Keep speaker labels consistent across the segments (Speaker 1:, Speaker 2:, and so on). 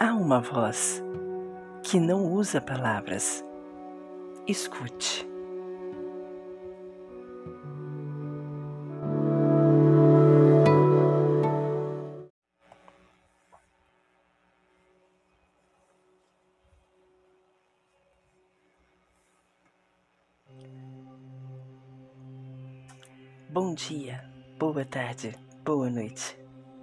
Speaker 1: Há uma voz que não usa palavras. Escute. Bom dia, boa tarde, boa noite.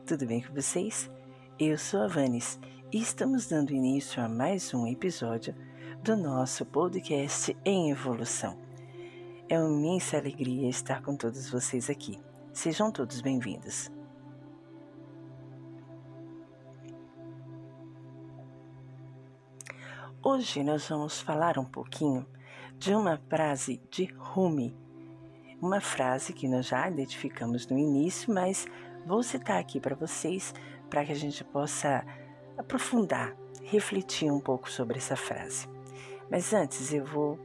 Speaker 1: Tudo bem com vocês? Eu sou a Vanes e estamos dando início a mais um episódio do nosso podcast em evolução. É uma imensa alegria estar com todos vocês aqui. Sejam todos bem-vindos. Hoje nós vamos falar um pouquinho de uma frase de Rumi, uma frase que nós já identificamos no início, mas vou citar aqui para vocês para que a gente possa aprofundar, refletir um pouco sobre essa frase. Mas antes eu vou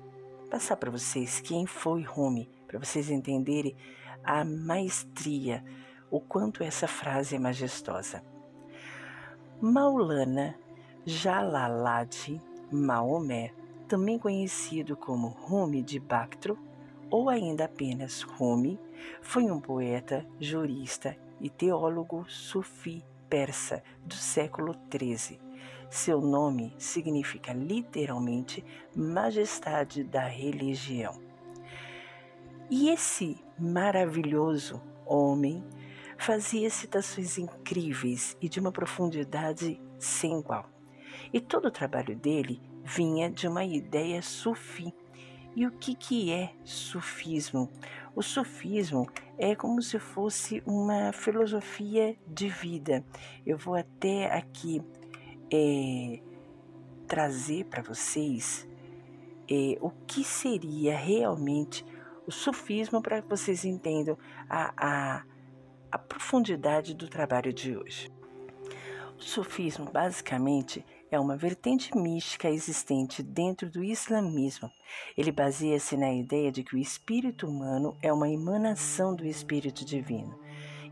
Speaker 1: passar para vocês quem foi Rumi, para vocês entenderem a maestria, o quanto essa frase é majestosa. Maulana Jalaladi Maomé, também conhecido como Rumi de Bactro, ou ainda apenas Rumi, foi um poeta, jurista e teólogo sufi persa do século XIII. Seu nome significa literalmente Majestade da Religião. E esse maravilhoso homem fazia citações incríveis e de uma profundidade sem igual. E todo o trabalho dele vinha de uma ideia sufi. E o que, que é sufismo? O sufismo é como se fosse uma filosofia de vida. Eu vou até aqui é, trazer para vocês é, o que seria realmente o sufismo para que vocês entendam a, a, a profundidade do trabalho de hoje. O sufismo, basicamente, é uma vertente mística existente dentro do islamismo. Ele baseia-se na ideia de que o espírito humano é uma emanação do espírito divino.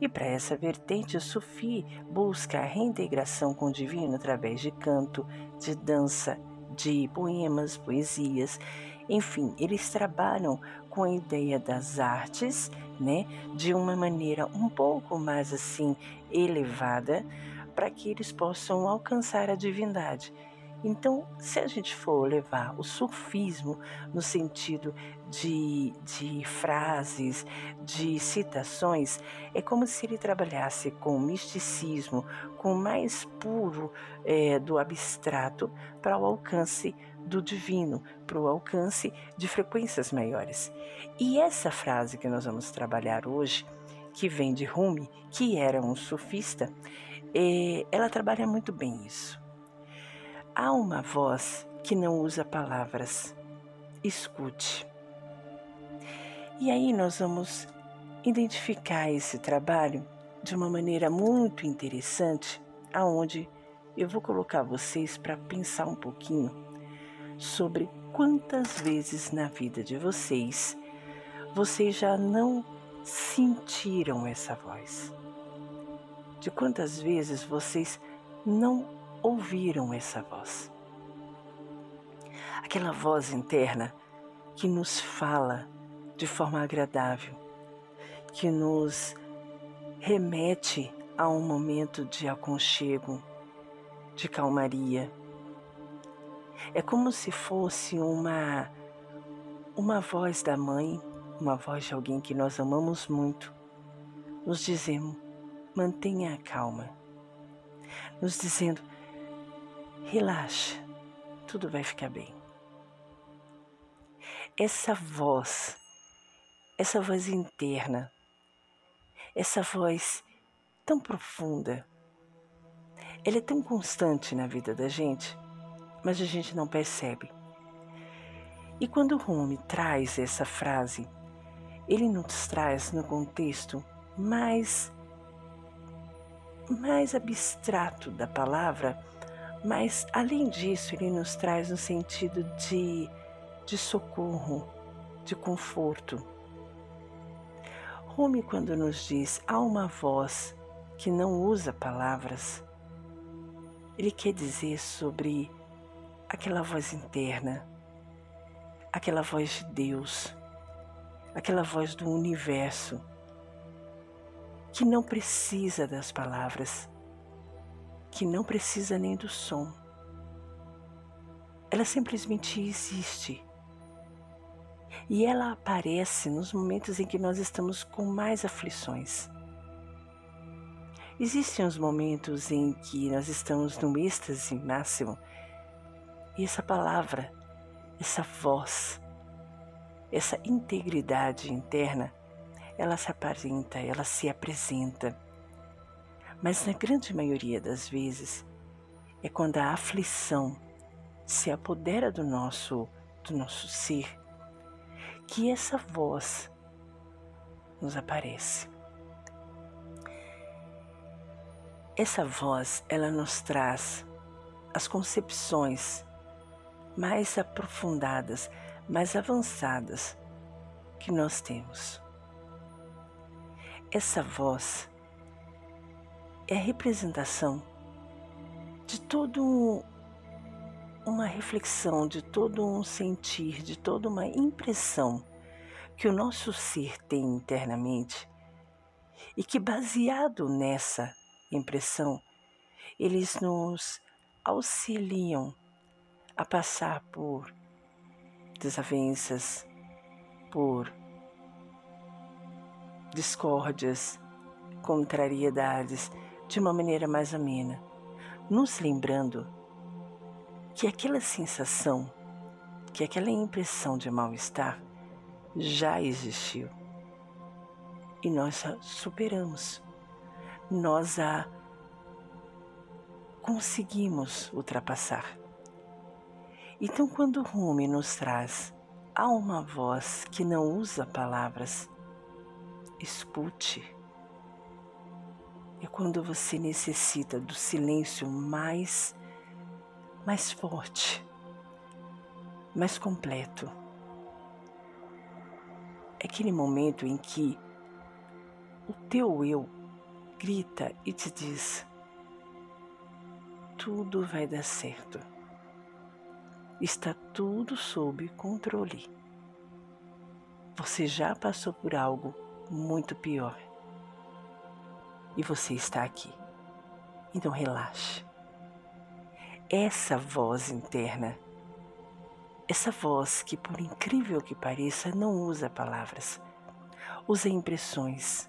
Speaker 1: E para essa vertente, o sufi busca a reintegração com o divino através de canto, de dança, de poemas, poesias, enfim, eles trabalham com a ideia das artes, né, de uma maneira um pouco mais assim elevada, para que eles possam alcançar a divindade. Então, se a gente for levar o sufismo no sentido de, de frases, de citações, é como se ele trabalhasse com o misticismo, com o mais puro é, do abstrato, para o alcance do divino, para o alcance de frequências maiores. E essa frase que nós vamos trabalhar hoje, que vem de Rumi, que era um sufista, é, ela trabalha muito bem isso. Há uma voz que não usa palavras. Escute. E aí nós vamos identificar esse trabalho de uma maneira muito interessante, aonde eu vou colocar vocês para pensar um pouquinho sobre quantas vezes na vida de vocês vocês já não sentiram essa voz de quantas vezes vocês não ouviram essa voz. Aquela voz interna que nos fala de forma agradável, que nos remete a um momento de aconchego, de calmaria. É como se fosse uma uma voz da mãe, uma voz de alguém que nós amamos muito, nos dizendo mantenha a calma, nos dizendo: relaxa, tudo vai ficar bem. Essa voz, essa voz interna, essa voz tão profunda, ela é tão constante na vida da gente, mas a gente não percebe. E quando Rumi traz essa frase, ele nos traz no contexto mais mais abstrato da palavra, mas além disso, ele nos traz no sentido de, de socorro, de conforto. Rumi, quando nos diz há uma voz que não usa palavras, ele quer dizer sobre aquela voz interna, aquela voz de Deus, aquela voz do universo, que não precisa das palavras, que não precisa nem do som. Ela simplesmente existe. E ela aparece nos momentos em que nós estamos com mais aflições. Existem os momentos em que nós estamos no êxtase máximo e essa palavra, essa voz, essa integridade interna, ela se aparenta, ela se apresenta. Mas na grande maioria das vezes é quando a aflição se apodera do nosso do nosso ser que essa voz nos aparece. Essa voz, ela nos traz as concepções mais aprofundadas, mais avançadas que nós temos. Essa voz é a representação de todo uma reflexão, de todo um sentir, de toda uma impressão que o nosso ser tem internamente e que baseado nessa impressão, eles nos auxiliam a passar por desavenças, por discórdias, contrariedades de uma maneira mais amena, nos lembrando que aquela sensação, que aquela impressão de mal-estar já existiu e nós a superamos nós a conseguimos ultrapassar. Então, quando Rumi nos traz há uma voz que não usa palavras, escute. É quando você necessita do silêncio mais mais forte, mais completo. É aquele momento em que o teu eu grita e te diz: tudo vai dar certo. Está tudo sob controle. Você já passou por algo muito pior. E você está aqui. Então relaxe. Essa voz interna, essa voz que, por incrível que pareça, não usa palavras, usa impressões,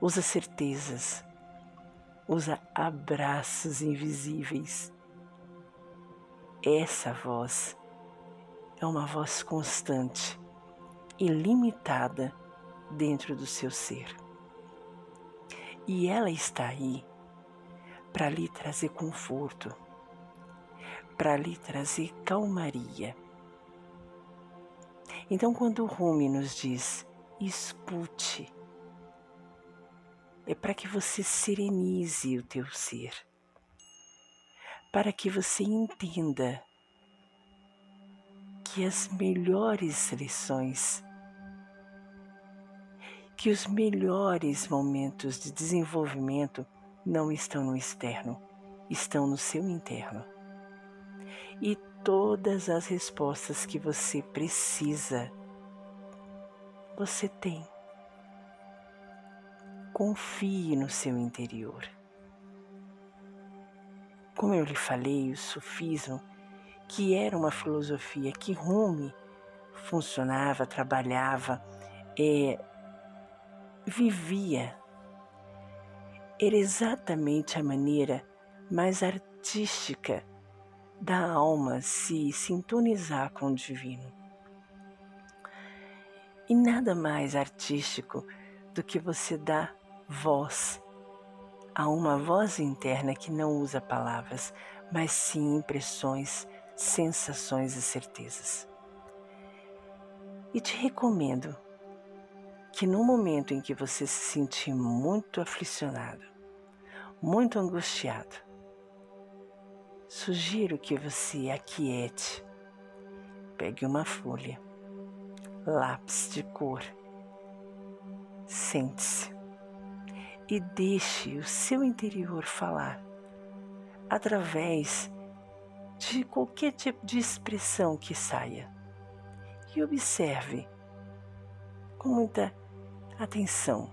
Speaker 1: usa certezas, usa abraços invisíveis. Essa voz é uma voz constante, ilimitada dentro do seu ser. E ela está aí para lhe trazer conforto, para lhe trazer calmaria. Então, quando o Rumi nos diz, escute, é para que você serenize o teu ser, para que você entenda que as melhores lições, que os melhores momentos de desenvolvimento não estão no externo, estão no seu interno. E todas as respostas que você precisa, você tem confie no seu interior. Como eu lhe falei, o sufismo, que era uma filosofia que Rumi funcionava, trabalhava, é, vivia, era exatamente a maneira mais artística da alma se sintonizar com o divino. E nada mais artístico do que você dar voz Há uma voz interna que não usa palavras, mas sim impressões, sensações e certezas. E te recomendo que no momento em que você se sentir muito aflicionado, muito angustiado, sugiro que você aquiete, pegue uma folha, lápis de cor, sente-se e deixe o seu interior falar através de qualquer tipo de expressão que saia. E observe com muita atenção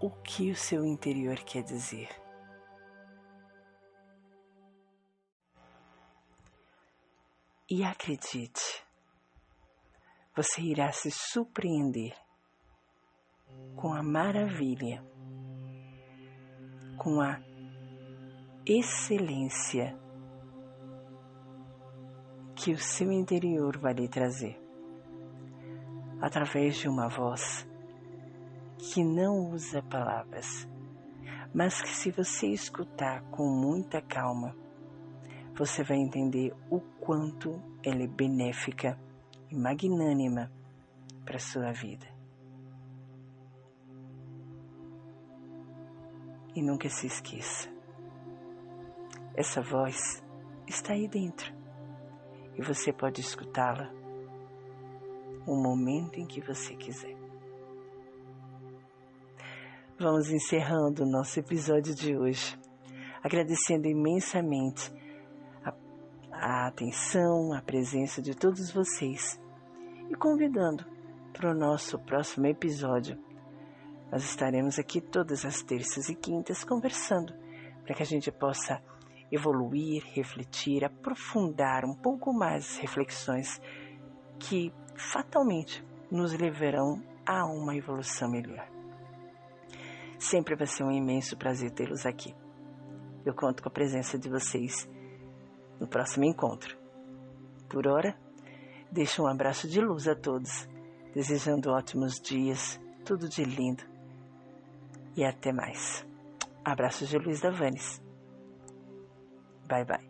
Speaker 1: o que o seu interior quer dizer. E acredite, você irá se surpreender com a maravilha, com a excelência que o seu interior vai lhe trazer, através de uma voz que não usa palavras, mas que, se você escutar com muita calma, você vai entender o quanto ela é benéfica e magnânima para a sua vida. E nunca se esqueça, essa voz está aí dentro e você pode escutá-la o momento em que você quiser. Vamos encerrando o nosso episódio de hoje, agradecendo imensamente a, a atenção, a presença de todos vocês e convidando para o nosso próximo episódio. Nós estaremos aqui todas as terças e quintas conversando para que a gente possa evoluir, refletir, aprofundar um pouco mais as reflexões que fatalmente nos levarão a uma evolução melhor. Sempre vai ser um imenso prazer tê-los aqui. Eu conto com a presença de vocês no próximo encontro. Por hora, deixo um abraço de luz a todos, desejando ótimos dias, tudo de lindo. E até mais. Abraços de Luiz Davanes. Bye bye.